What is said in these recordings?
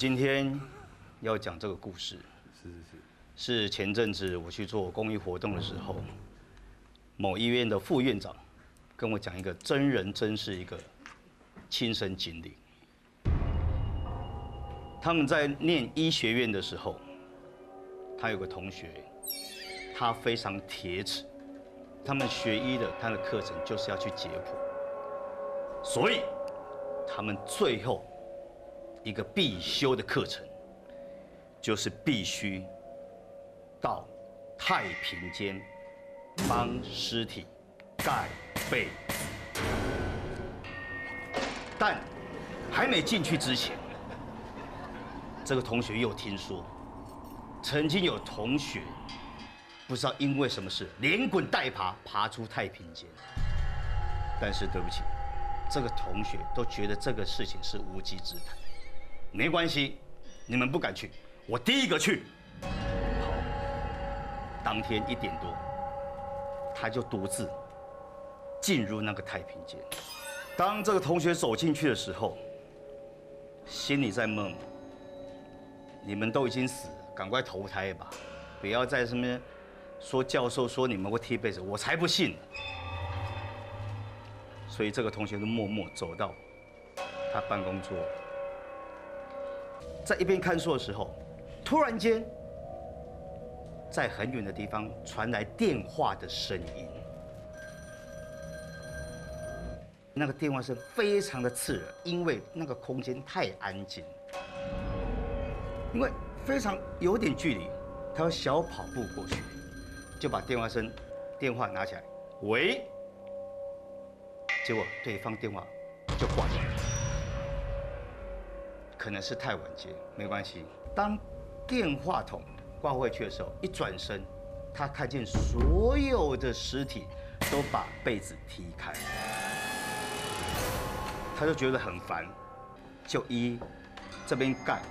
今天要讲这个故事，是是是，是前阵子我去做公益活动的时候，某医院的副院长跟我讲一个真人真事一个亲身经历。他们在念医学院的时候，他有个同学，他非常铁齿，他们学医的他的课程就是要去解剖，所以他们最后一个必修的课程，就是必须到太平间帮尸体盖被，但还没进去之前，这个同学又听说，曾经有同学不知道因为什么事连滚带爬爬出太平间，但是对不起，这个同学都觉得这个事情是无稽之谈。没关系，你们不敢去，我第一个去。好，当天一点多，他就独自进入那个太平间。当这个同学走进去的时候，心里在梦：你们都已经死了，赶快投胎吧，不要在什么说教授说你们会踢被子，我才不信。所以这个同学就默默走到他办公桌。在一边看书的时候，突然间，在很远的地方传来电话的声音。那个电话声非常的刺耳，因为那个空间太安静，因为非常有点距离，他要小跑步过去，就把电话声电话拿起来，喂，结果对方电话就挂了。可能是太晚接，没关系。当电话筒挂回去的时候，一转身，他看见所有的尸体都把被子踢开，他就觉得很烦，就一这边盖，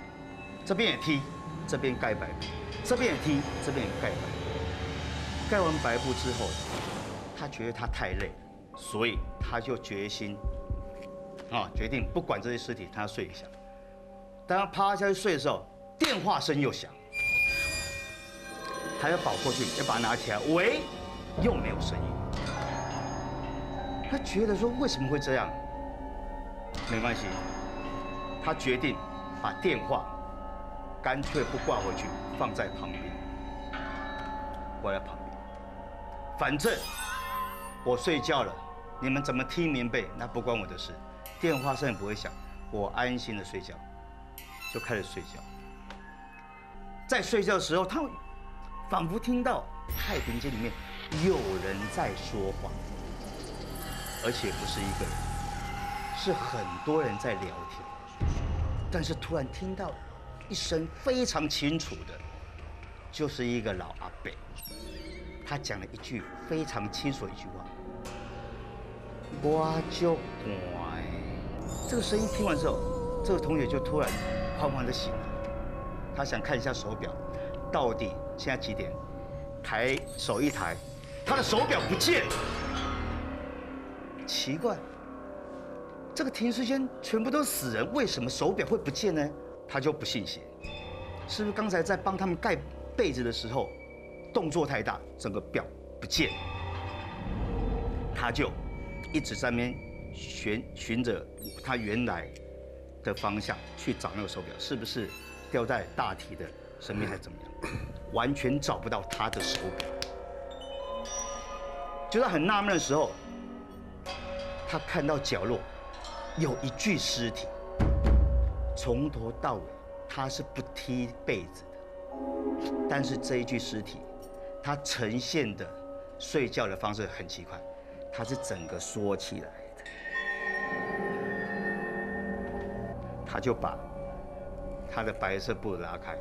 这边也踢，这边盖白布，这边也踢，这边也盖白布。盖完白布之后，他觉得他太累，所以他就决心啊，决定不管这些尸体，他要睡一下。当他趴下去睡的时候，电话声又响，他要跑过去，要把它拿起来，喂，又没有声音。他觉得说为什么会这样？没关系，他决定把电话干脆不挂回去，放在旁边，挂在旁边。反正我睡觉了，你们怎么踢棉被那不关我的事，电话声也不会响，我安心的睡觉。就开始睡觉，在睡觉的时候，他仿佛听到太平间里面有人在说话，而且不是一个人，是很多人在聊天。但是突然听到一声非常清楚的，就是一个老阿伯，他讲了一句非常清楚的一句话：“我就乖。”这个声音听完之后，这个同学就突然。缓缓的醒了，他想看一下手表，到底现在几点？抬手一抬，他的手表不见了。奇怪，这个停尸间全部都是死人，为什么手表会不见呢？他就不信邪，是不是刚才在帮他们盖被子的时候，动作太大，整个表不见？他就一直在那边寻寻着他原来。的方向去找那个手表，是不是掉在大体的身边还是怎么样？完全找不到他的手表。就在很纳闷的时候，他看到角落有一具尸体，从头到尾他是不踢被子的，但是这一具尸体，他呈现的睡觉的方式很奇怪，他是整个缩起来。他就把他的白色布拉开，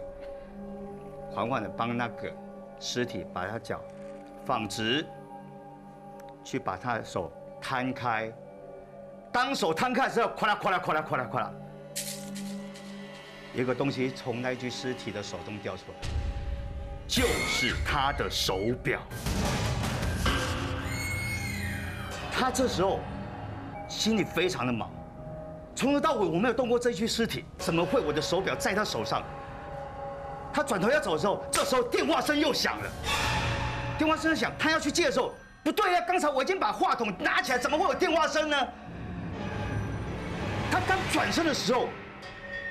缓缓的帮那个尸体把他脚放直，去把他的手摊开。当手摊开的时候，咵啦咵啦咵啦咵啦咵啦，一个东西从那具尸体的手中掉出来，就是他的手表。他这时候心里非常的忙。从头到尾我没有动过这具尸体，怎么会我的手表在他手上？他转头要走的时候，这时候电话声又响了。电话声响，他要去接的时候，不对呀，刚才我已经把话筒拿起来，怎么会有电话声呢？他刚转身的时候，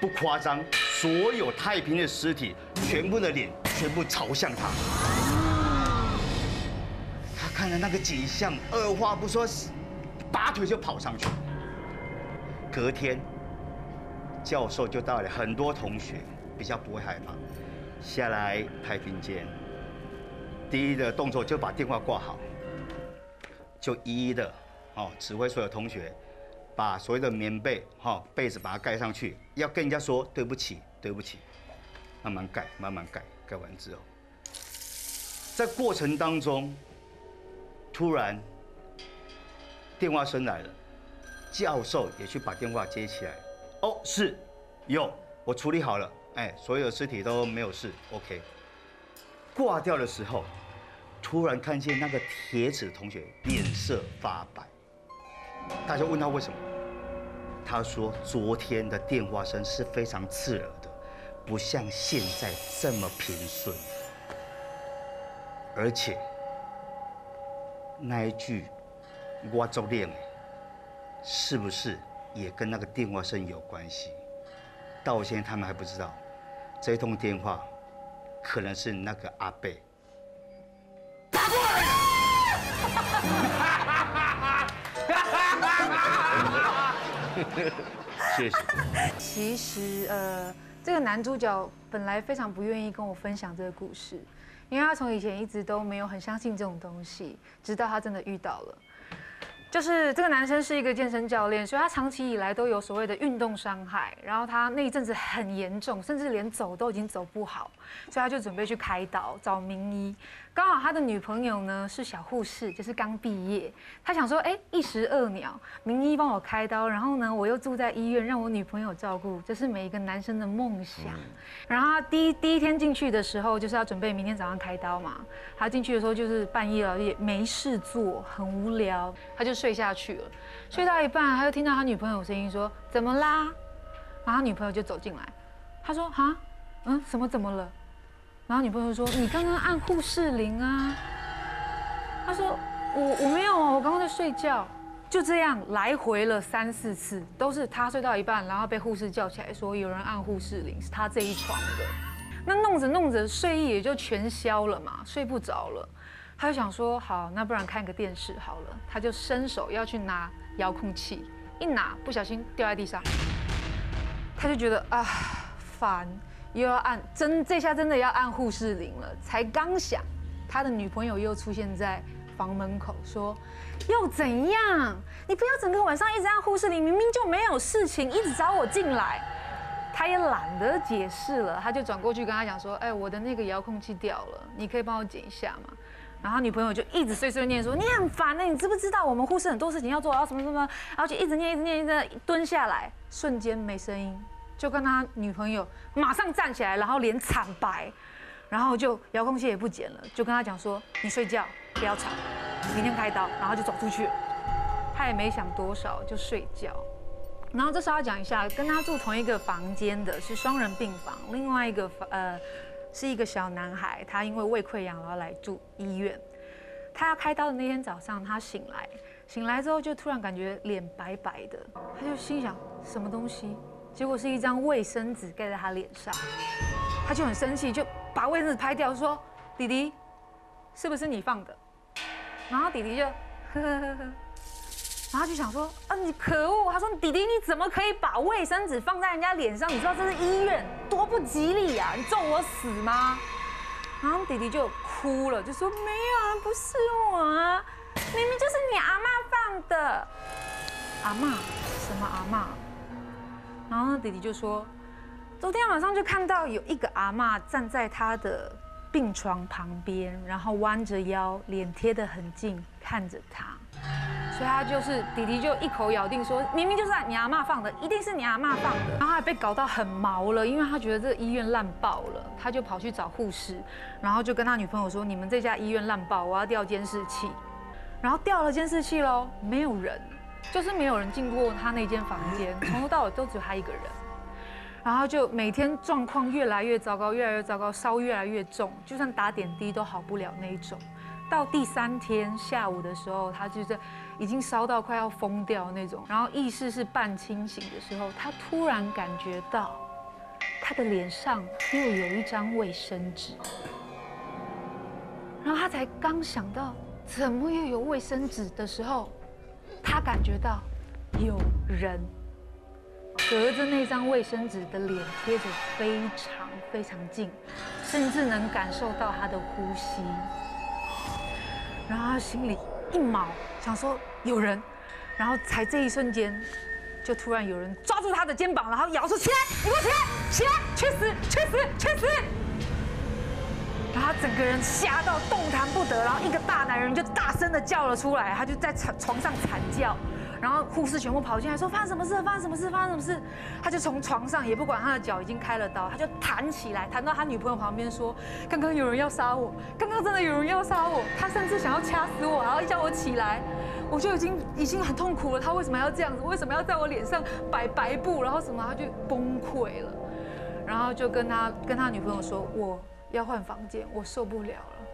不夸张，所有太平的尸体，全部的脸全部朝向他。他看着那个景象，二话不说，拔腿就跑上去。隔天，教授就带了很多同学，比较不会害怕，下来太平间。第一的动作就把电话挂好，就一一的，哦，指挥所有同学，把所有的棉被、哈被子把它盖上去，要跟人家说对不起，对不起，慢慢盖，慢慢盖，盖完之后，在过程当中，突然电话声来了。教授也去把电话接起来，哦，是，有，我处理好了，哎，所有尸体都没有事，OK。挂掉的时候，突然看见那个铁齿同学脸色发白，大家问他为什么，他说昨天的电话声是非常刺耳的，不像现在这么平顺，而且那一句我做练。是不是也跟那个电话声有关系？到现在他们还不知道，这通电话可能是那个阿贝打过来的。谢谢。其实呃，这个男主角本来非常不愿意跟我分享这个故事，因为他从以前一直都没有很相信这种东西，直到他真的遇到了。就是这个男生是一个健身教练，所以他长期以来都有所谓的运动伤害，然后他那一阵子很严重，甚至连走都已经走不好，所以他就准备去开刀找名医。刚好他的女朋友呢是小护士，就是刚毕业。他想说，哎，一石二鸟，名医帮我开刀，然后呢，我又住在医院，让我女朋友照顾，这是每一个男生的梦想。然后他第一第一天进去的时候，就是要准备明天早上开刀嘛。他进去的时候就是半夜了，也没事做，很无聊，他就睡下去了。睡到一半，他就听到他女朋友声音说：“怎么啦？”然后他女朋友就走进来，他说：“哈，嗯，什么怎么了？”然后女朋友说：“你刚刚按护士铃啊？”他说：“我我没有啊，我刚刚在睡觉。”就这样来回了三四次，都是他睡到一半，然后被护士叫起来说有人按护士铃，是他这一床的。那弄着弄着睡意也就全消了嘛，睡不着了。他就想说：“好，那不然看个电视好了。”他就伸手要去拿遥控器，一拿不小心掉在地上，他就觉得啊烦。又要按真这下真的要按护士铃了，才刚想，他的女朋友又出现在房门口，说又怎样？你不要整个晚上一直按护士铃，明明就没有事情，一直找我进来。他也懒得解释了，他就转过去跟他讲说，哎，我的那个遥控器掉了，你可以帮我捡一下吗？然后女朋友就一直碎碎念说，你很烦呢，你知不知道我们护士很多事情要做，然后什么什么，然后就一直念一直念一直蹲下来，瞬间没声音。就跟他女朋友马上站起来，然后脸惨白，然后就遥控器也不捡了，就跟他讲说：“你睡觉，不要吵，明天开刀。”然后就走出去。他也没想多少，就睡觉。然后这时候要讲一下，跟他住同一个房间的是双人病房，另外一个房呃是一个小男孩，他因为胃溃疡然后来住医院。他要开刀的那天早上，他醒来，醒来之后就突然感觉脸白白的，他就心想什么东西。结果是一张卫生纸盖在他脸上，他就很生气，就把卫生纸拍掉，说：“弟弟，是不是你放的？”然后弟弟就呵呵呵呵，然后就想说：“啊，你可恶！”他说：“弟弟，你怎么可以把卫生纸放在人家脸上？你知道这是医院，多不吉利呀！你咒我死吗？”然后弟弟就哭了，就说：“没有啊，不是我啊，明明就是你阿妈放的。”阿妈？什么阿妈？然后弟弟就说，昨天晚上就看到有一个阿妈站在他的病床旁边，然后弯着腰，脸贴得很近，看着他。所以他就是弟弟就一口咬定说，明明就是你阿妈放的，一定是你阿妈放的。然后还被搞到很毛了，因为他觉得这个医院烂爆了，他就跑去找护士，然后就跟他女朋友说，你们这家医院烂爆，我要调监视器。然后调了监视器喽，没有人。就是没有人进过他那间房间，从头到尾都只有他一个人。然后就每天状况越来越糟糕，越来越糟糕，烧越来越重，就算打点滴都好不了那一种。到第三天下午的时候，他就是已经烧到快要疯掉那种，然后意识是半清醒的时候，他突然感觉到他的脸上又有一张卫生纸，然后他才刚想到怎么又有卫生纸的时候，他感觉到有人隔着那张卫生纸的脸贴着非常非常近，甚至能感受到他的呼吸。然后他心里一毛，想说有人，然后才这一瞬间，就突然有人抓住他的肩膀，然后咬住起来，你给我起来，起来，去死，去死，去死！然后他整个人吓到动弹不得，然后一个大男人就大声的叫了出来，他就在床床上惨叫。然后护士全部跑进来，说发生什么事？发生什么事？发生什么事？他就从床上，也不管他的脚已经开了刀，他就弹起来，弹到他女朋友旁边，说：“刚刚有人要杀我，刚刚真的有人要杀我，他甚至想要掐死我，然后叫我起来，我就已经已经很痛苦了。他为什么要这样子？为什么要在我脸上摆白布？然后什么？他就崩溃了，然后就跟他跟他女朋友说：我要换房间，我受不了了。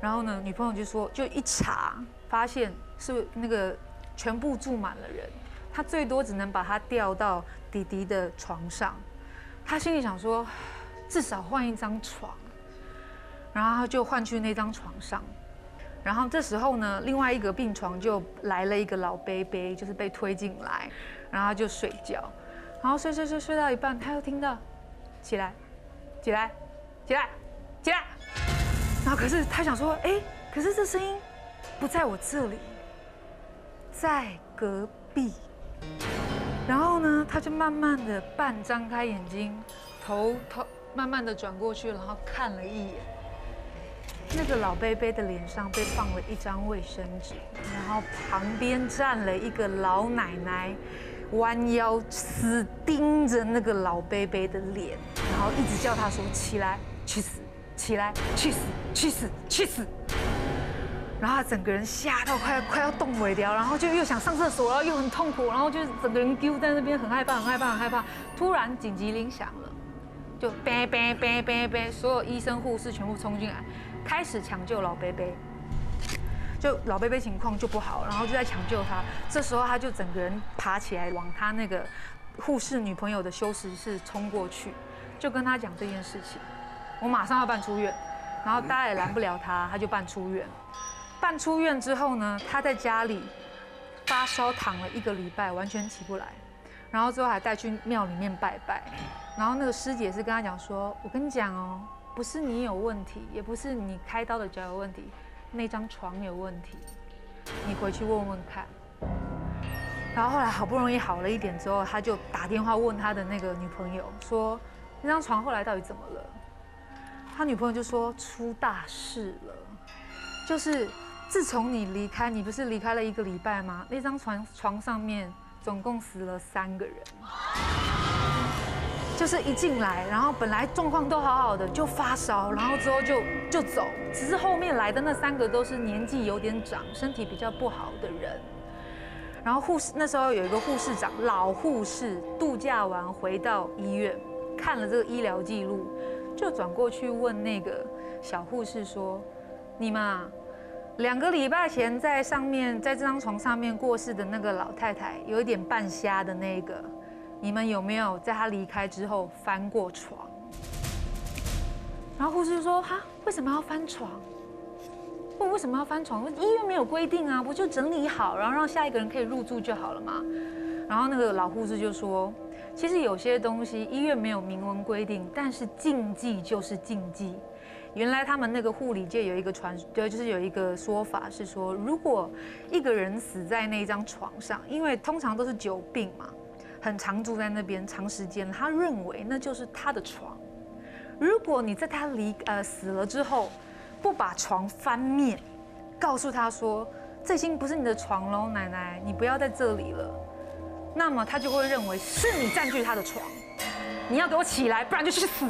然后呢，女朋友就说，就一查发现是那个。全部住满了人，他最多只能把他调到弟弟的床上。他心里想说，至少换一张床，然后就换去那张床上。然后这时候呢，另外一个病床就来了一个老伯伯，就是被推进来，然后就睡觉。然后睡睡睡睡到一半，他又听到起来，起来，起来，起来。然后可是他想说，哎，可是这声音不在我这里。在隔壁，然后呢，他就慢慢的半张开眼睛，头头慢慢的转过去，然后看了一眼，那个老贝贝的脸上被放了一张卫生纸，然后旁边站了一个老奶奶，弯腰死盯着那个老贝贝的脸，然后一直叫他说起来去死，起来去死，去死，去死。然后他整个人吓到快要快要动尾掉，然后就又想上厕所，然后又很痛苦，然后就整个人丢在那边，很害怕，很害怕，很害怕。突然紧急铃响了，就哔哔哔哔哔，所有医生护士全部冲进来，开始抢救老贝贝。就老贝贝情况就不好，然后就在抢救他。这时候他就整个人爬起来，往他那个护士女朋友的休息室冲过去，就跟他讲这件事情。我马上要办出院，然后大家也拦不了他，他就办出院。办出院之后呢，他在家里发烧躺了一个礼拜，完全起不来。然后之后还带去庙里面拜拜。然后那个师姐是跟他讲说：“我跟你讲哦，不是你有问题，也不是你开刀的脚有问题，那张床有问题，你回去问问看。”然后后来好不容易好了一点之后，他就打电话问他的那个女朋友说：“那张床后来到底怎么了？”他女朋友就说：“出大事了，就是。”自从你离开，你不是离开了一个礼拜吗？那张床床上面总共死了三个人，就是一进来，然后本来状况都好好的，就发烧，然后之后就就走。只是后面来的那三个都是年纪有点长、身体比较不好的人。然后护士那时候有一个护士长，老护士度假完回到医院，看了这个医疗记录，就转过去问那个小护士说：“你们？”两个礼拜前在上面，在这张床上面过世的那个老太太，有一点半瞎的那个，你们有没有在她离开之后翻过床？然后护士就说：哈，为什么要翻床？问为什么要翻床？医院没有规定啊，不就整理好，然后让下一个人可以入住就好了嘛。然后那个老护士就说：其实有些东西医院没有明文规定，但是禁忌就是禁忌。原来他们那个护理界有一个传，对，就是有一个说法是说，如果一个人死在那张床上，因为通常都是久病嘛，很常住在那边长时间，他认为那就是他的床。如果你在他离呃死了之后，不把床翻面，告诉他说这已经不是你的床喽，奶奶，你不要在这里了，那么他就会认为是你占据他的床，你要给我起来，不然就去死。